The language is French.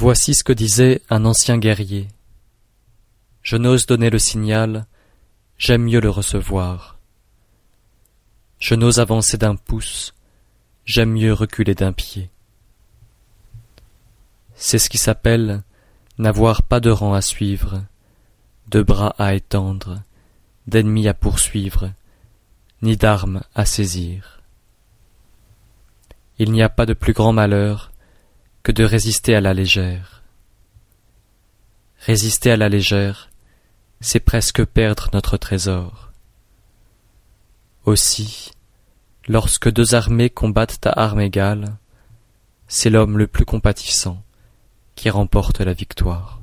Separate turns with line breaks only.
Voici ce que disait un ancien guerrier. Je n'ose donner le signal, j'aime mieux le recevoir. Je n'ose avancer d'un pouce, j'aime mieux reculer d'un pied. C'est ce qui s'appelle n'avoir pas de rang à suivre, de bras à étendre, d'ennemis à poursuivre, ni d'armes à saisir. Il n'y a pas de plus grand malheur que de résister à la légère. Résister à la légère, c'est presque perdre notre trésor. Aussi, lorsque deux armées combattent à armes égales, c'est l'homme le plus compatissant qui remporte la victoire.